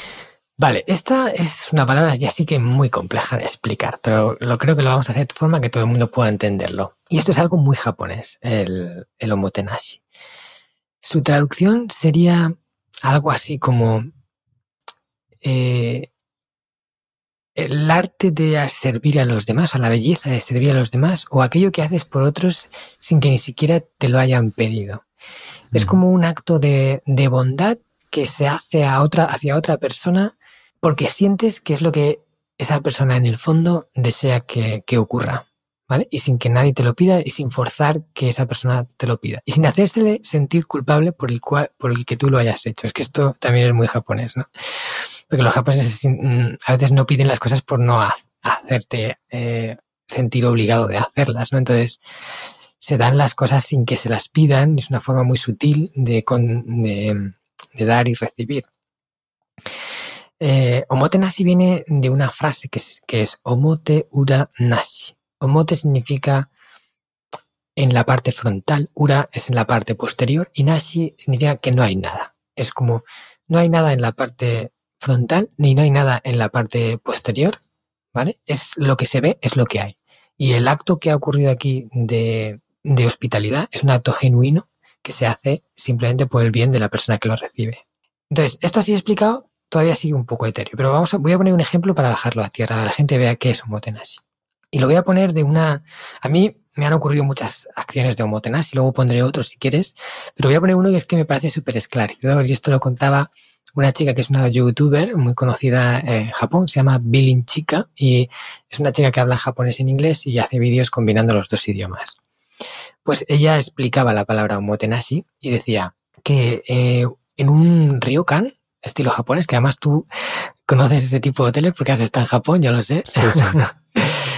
Vale, esta es una palabra ya sí que muy compleja de explicar, pero lo creo que lo vamos a hacer de forma que todo el mundo pueda entenderlo. Y esto es algo muy japonés, el, el omotenashi. Su traducción sería algo así como eh, el arte de servir a los demás, a la belleza de servir a los demás, o aquello que haces por otros sin que ni siquiera te lo hayan pedido. Es como un acto de, de bondad que se hace a otra, hacia otra persona porque sientes que es lo que esa persona en el fondo desea que, ocurra, ¿vale? Y sin que nadie te lo pida y sin forzar que esa persona te lo pida. Y sin hacérsele sentir culpable por el cual, por el que tú lo hayas hecho. Es que esto también es muy japonés, ¿no? Porque los japoneses mm, a veces no piden las cosas por no hacerte eh, sentir obligado de hacerlas, ¿no? Entonces, se dan las cosas sin que se las pidan, es una forma muy sutil de, de dar y recibir. Eh, omote nashi viene de una frase que es, omote ura nashi. Omote significa en la parte frontal, ura es en la parte posterior y nashi significa que no hay nada. Es como no hay nada en la parte frontal ni no hay nada en la parte posterior, ¿vale? Es lo que se ve, es lo que hay. Y el acto que ha ocurrido aquí de, de hospitalidad es un acto genuino que se hace simplemente por el bien de la persona que lo recibe. Entonces, esto así explicado todavía sigue un poco etéreo, pero vamos a, voy a poner un ejemplo para bajarlo a tierra, a la gente vea qué es un motenashi. Y lo voy a poner de una... A mí me han ocurrido muchas acciones de homotenashi, luego pondré otros si quieres, pero voy a poner uno que es que me parece súper esclarecedor y esto lo contaba una chica que es una youtuber muy conocida en Japón, se llama Bilin Chica y es una chica que habla japonés en inglés y hace vídeos combinando los dos idiomas. Pues ella explicaba la palabra motenashi y decía que eh, en un ryokan, estilo japonés, que además tú conoces ese tipo de hoteles porque has estado en Japón, yo lo sé.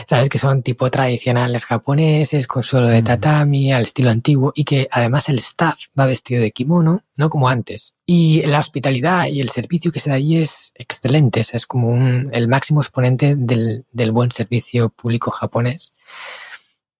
sabes que son tipo tradicionales japoneses, con suelo de tatami, al estilo antiguo, y que además el staff va vestido de kimono, no como antes. Y la hospitalidad y el servicio que se da allí es excelente, es como un, el máximo exponente del, del buen servicio público japonés.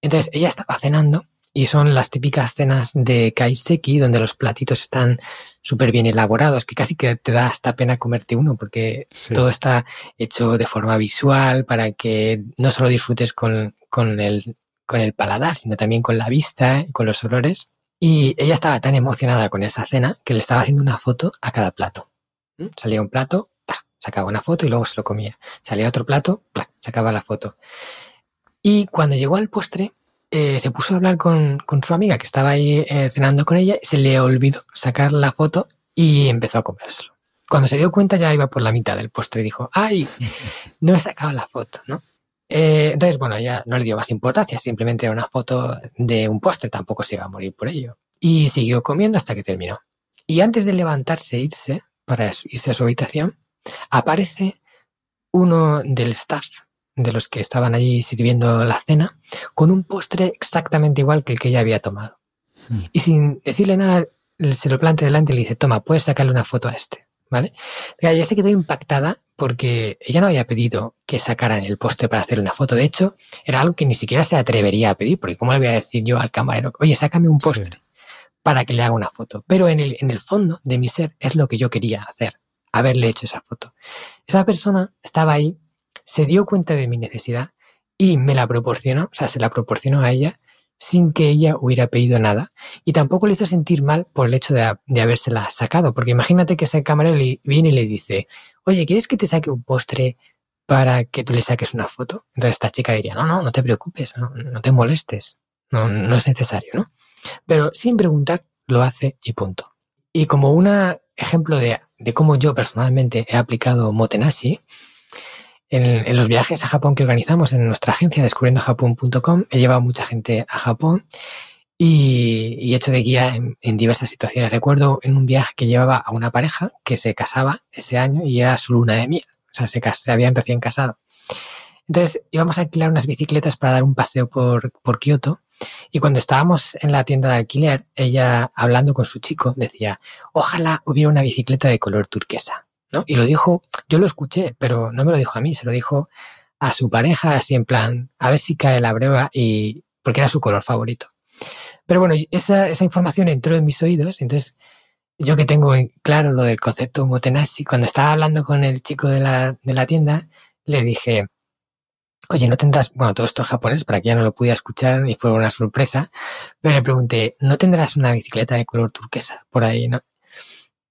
Entonces ella estaba cenando y son las típicas cenas de kaiseki donde los platitos están súper bien elaborados, que casi que te da hasta pena comerte uno porque todo está hecho de forma visual para que no solo disfrutes con, con, el, con el paladar, sino también con la vista y con los olores. Y ella estaba tan emocionada con esa cena que le estaba haciendo una foto a cada plato. ¿Mm? Salía un plato, sacaba una foto y luego se lo comía. Salía otro plato, sacaba la foto. Y cuando llegó al postre, eh, se puso a hablar con, su amiga que estaba ahí eh, cenando con ella, se le olvidó sacar la foto y empezó a comérselo. Cuando se dio cuenta ya iba por la mitad del postre y dijo, ¡ay! No he sacado la foto, ¿no? Eh, entonces, bueno, ya no le dio más importancia, simplemente era una foto de un postre, tampoco se iba a morir por ello. Y siguió comiendo hasta que terminó. Y antes de levantarse e irse, para irse a su habitación, aparece uno del staff de los que estaban allí sirviendo la cena, con un postre exactamente igual que el que ella había tomado. Hmm. Y sin decirle nada, se lo plantea delante y le dice, toma, puedes sacarle una foto a este. ¿Vale? Ella se quedó impactada porque ella no había pedido que sacaran el postre para hacer una foto. De hecho, era algo que ni siquiera se atrevería a pedir, porque ¿cómo le voy a decir yo al camarero, oye, sácame un postre para que le haga una foto? Pero en el, en el fondo de mi ser es lo que yo quería hacer, haberle hecho esa foto. Esa persona estaba ahí se dio cuenta de mi necesidad y me la proporcionó, o sea, se la proporcionó a ella sin que ella hubiera pedido nada y tampoco le hizo sentir mal por el hecho de, de habérsela sacado, porque imagínate que ese camarero viene y le dice, oye, ¿quieres que te saque un postre para que tú le saques una foto? Entonces esta chica diría, no, no, no te preocupes, no, no te molestes, no, no es necesario, ¿no? Pero sin preguntar, lo hace y punto. Y como un ejemplo de, de cómo yo personalmente he aplicado Motenashi, en, los viajes a Japón que organizamos en nuestra agencia descubriendojapón.com, he llevado mucha gente a Japón y, he hecho de guía en, diversas situaciones. Recuerdo en un viaje que llevaba a una pareja que se casaba ese año y era su luna de miel. O sea, se, se habían recién casado. Entonces íbamos a alquilar unas bicicletas para dar un paseo por, por Kioto. Y cuando estábamos en la tienda de alquiler, ella hablando con su chico decía, ojalá hubiera una bicicleta de color turquesa. Y lo dijo, yo lo escuché, pero no me lo dijo a mí, se lo dijo a su pareja, así en plan, a ver si cae la breva y porque era su color favorito. Pero bueno, esa, esa información entró en mis oídos, entonces yo que tengo claro lo del concepto Motenashi, cuando estaba hablando con el chico de la, de la tienda, le dije, oye, ¿no tendrás, bueno, todo esto en japonés para que ya no lo pudiera escuchar y fue una sorpresa, pero le pregunté, ¿no tendrás una bicicleta de color turquesa por ahí? ¿no?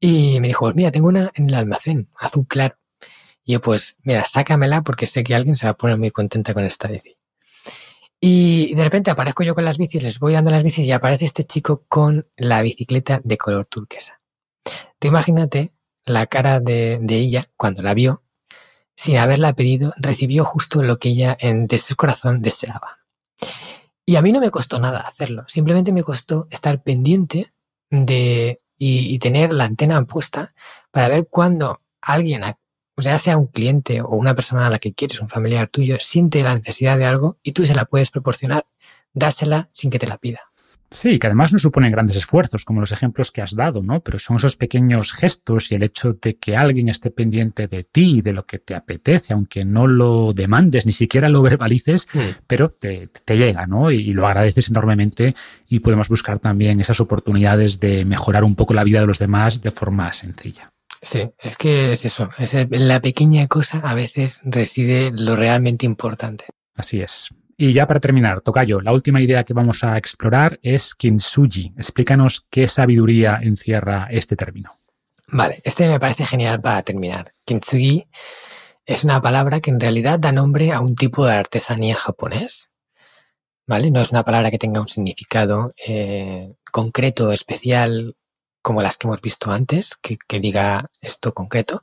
Y me dijo, mira, tengo una en el almacén, azul claro. Y yo, pues, mira, sácamela porque sé que alguien se va a poner muy contenta con esta bici. Y de repente aparezco yo con las bicis, les voy dando las bicis y aparece este chico con la bicicleta de color turquesa. Te imagínate la cara de, ella cuando la vio, sin haberla pedido, recibió justo lo que ella en, de su corazón deseaba. Y a mí no me costó nada hacerlo, simplemente me costó estar pendiente de y, tener la antena puesta para ver cuando alguien, o sea, sea un cliente o una persona a la que quieres, un familiar tuyo, siente la necesidad de algo y tú se la puedes proporcionar, dársela sin que te la pida. Sí, que además no suponen grandes esfuerzos, como los ejemplos que has dado, ¿no? Pero son esos pequeños gestos y el hecho de que alguien esté pendiente de ti, de lo que te apetece, aunque no lo demandes, ni siquiera lo verbalices, hmm. pero te, llega, ¿no? Y, lo agradeces enormemente y podemos buscar también esas oportunidades de mejorar un poco la vida de los demás de forma sencilla. Sí, es que es eso, es la pequeña cosa a veces reside lo realmente importante. Así es. Y ya para terminar, Tocayo, la última idea que vamos a explorar es kintsugi. Explícanos qué sabiduría encierra este término. Vale, este me parece genial para terminar. Kintsugi es una palabra que en realidad da nombre a un tipo de artesanía japonés. ¿Vale? No es una palabra que tenga un significado eh, concreto, especial, como las que hemos visto antes, que, diga esto concreto.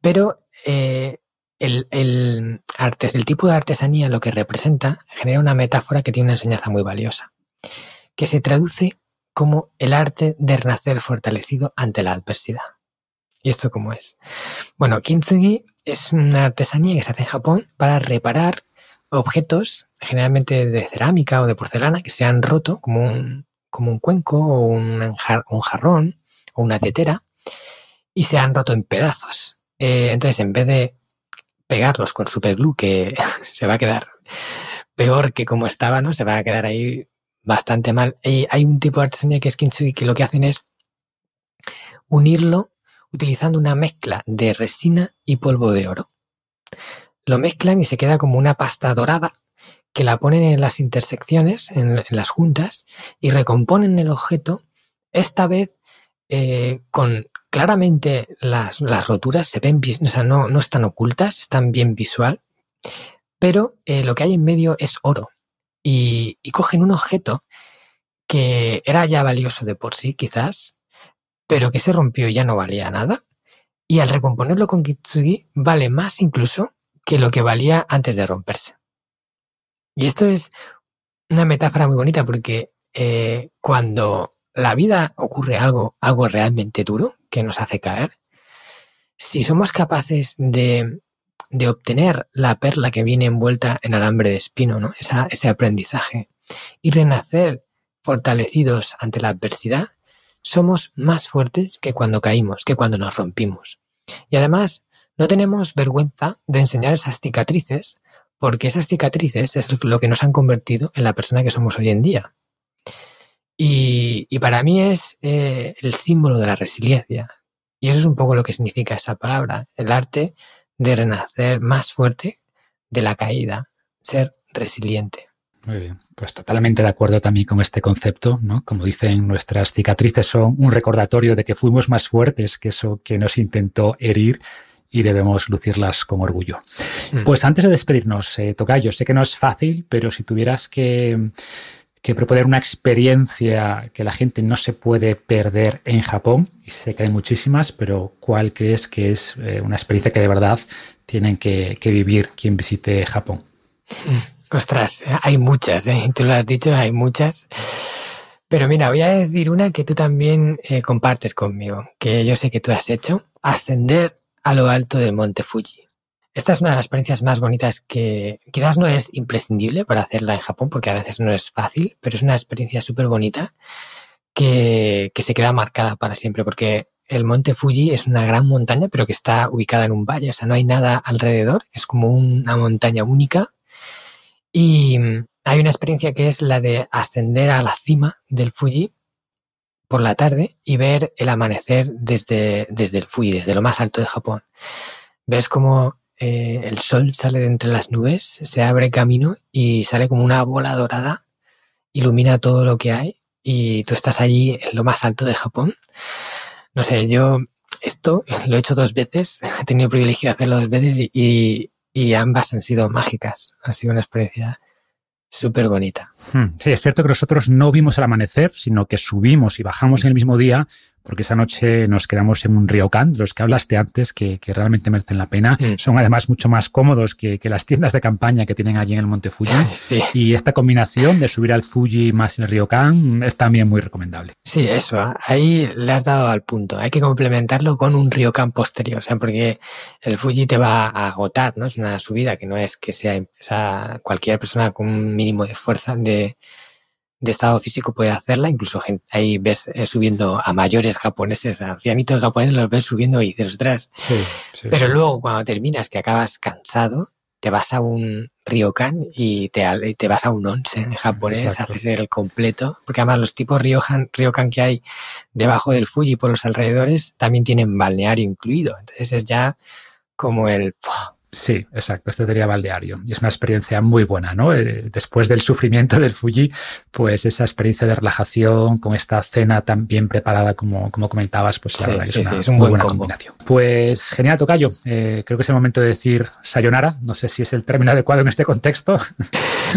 Pero eh, el, el, tipo de artesanía lo que representa genera una metáfora que tiene una enseñanza muy valiosa, que se traduce como el arte de renacer fortalecido ante la adversidad. ¿Y esto cómo es? Bueno, kintsugi es una artesanía que se hace en Japón para reparar objetos, generalmente de cerámica o de porcelana, que se han roto, como un, como un cuenco o un, jarrón o una tetera, y se han roto en pedazos. Eh, entonces, en vez de pegarlos con superglue, que se va a quedar peor que como estaba, ¿no? Se va a quedar ahí bastante mal. Hay un tipo de artesanía que es kintsugi que lo que hacen es unirlo utilizando una mezcla de resina y polvo de oro. Lo mezclan y se queda como una pasta dorada que la ponen en las intersecciones, en, las juntas, y recomponen el objeto, esta vez eh, con claramente las, roturas se ven, o sea, no, no están ocultas, están bien visual, pero eh, lo que hay en medio es oro. Y, y, cogen un objeto que era ya valioso de por sí, quizás, pero que se rompió y ya no valía nada. Y al recomponerlo con Kitsugi vale más incluso que lo que valía antes de romperse. Y esto es una metáfora muy bonita porque eh, cuando la vida ocurre algo, algo realmente duro que nos hace caer, si somos capaces de, de obtener la perla que viene envuelta en alambre de espino, ¿no? ese aprendizaje, y renacer fortalecidos ante la adversidad, somos más fuertes que cuando caímos, que cuando nos rompimos. Y además, no tenemos vergüenza de enseñar esas cicatrices, porque esas cicatrices es lo que nos han convertido en la persona que somos hoy en día. Y, para mí es eh, el símbolo de la resiliencia. Y eso es un poco lo que significa esa palabra, el arte de renacer más fuerte de la caída, ser resiliente. Muy bien, pues totalmente de acuerdo también con este concepto, ¿no? Como dicen, nuestras cicatrices son un recordatorio de que fuimos más fuertes que eso que nos intentó herir y debemos lucirlas con orgullo. Mm. Pues antes de despedirnos, eh, Tocayo, sé que no es fácil, pero si tuvieras que, que proponer una experiencia que la gente no se puede perder en Japón, y sé que hay muchísimas, pero ¿cuál crees que es eh, una experiencia que de verdad tienen que, vivir quien visite Japón? Ostras, hay muchas, ¿eh? tú lo has dicho, hay muchas. Pero mira, voy a decir una que tú también eh, compartes conmigo, que yo sé que tú has hecho, ascender a lo alto del monte Fuji. Esta es una de las experiencias más bonitas que quizás no es imprescindible para hacerla en Japón, porque a veces no es fácil, pero es una experiencia súper bonita que, que se queda marcada para siempre, porque el monte Fuji es una gran montaña, pero que está ubicada en un valle, o sea, no hay nada alrededor, es como una montaña única y hay una experiencia que es la de ascender a la cima del Fuji por la tarde y ver el amanecer desde, desde el Fuji, desde lo más alto de Japón. Ves como eh, el sol sale de entre las nubes, se abre camino y sale como una bola dorada, ilumina todo lo que hay y tú estás allí en lo más alto de Japón. No sé, yo esto lo he hecho dos veces, he tenido el privilegio de hacerlo dos veces y, y ambas han sido mágicas. Ha sido una experiencia súper bonita. Hmm. Sí, es cierto que nosotros no vimos el amanecer, sino que subimos y bajamos en el mismo día porque esa noche nos quedamos en un ryokan, de los que hablaste antes, que, realmente merecen la pena. Mm. Son además mucho más cómodos que, las tiendas de campaña que tienen allí en el Monte Fuji. Y esta combinación de subir al Fuji más el ryokan es también muy recomendable. Sí, eso, ¿eh? ahí le has dado al punto. Hay que complementarlo con un ryokan posterior, o sea, porque el Fuji te va a agotar, ¿no? Es una subida que no es que sea, sea cualquier persona con un mínimo de fuerza, de de estado físico puede hacerla, incluso ahí ves eh, subiendo a mayores japoneses, a ancianitos japoneses, los ves subiendo y dices, ostras. Pero luego cuando terminas, que acabas cansado, te vas a un ryokan y te, te vas a un onsen japonés, haces el completo, porque además los tipos ryokan, ryokan que hay debajo del Fuji por los alrededores también tienen balneario incluido. Entonces es ya como el... Sí, exacto, este sería baldeario. Y es una experiencia muy buena, ¿no? Eh, después del sufrimiento del Fuji, pues esa experiencia de relajación con esta cena tan bien preparada como, como comentabas, pues la verdad es una muy buena combinación. Pues genial, Tocayo. Eh, creo que es el momento de decir sayonara. No sé si es el término adecuado en este contexto.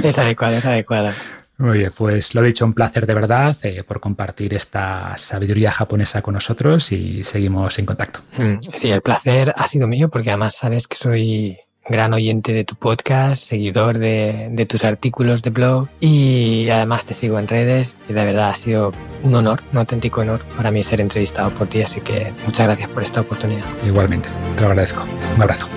Es adecuado, es adecuado. Muy bien, pues lo he dicho, un placer de verdad eh, por compartir esta sabiduría japonesa con nosotros y seguimos en contacto. Mm, sí, el placer ha sido mío porque además sabes que soy gran oyente de tu podcast, seguidor de, de, tus artículos de blog y además te sigo en redes y de verdad ha sido un honor, un auténtico honor para mí ser entrevistado por ti, así que muchas gracias por esta oportunidad. Igualmente, te lo agradezco. Un abrazo.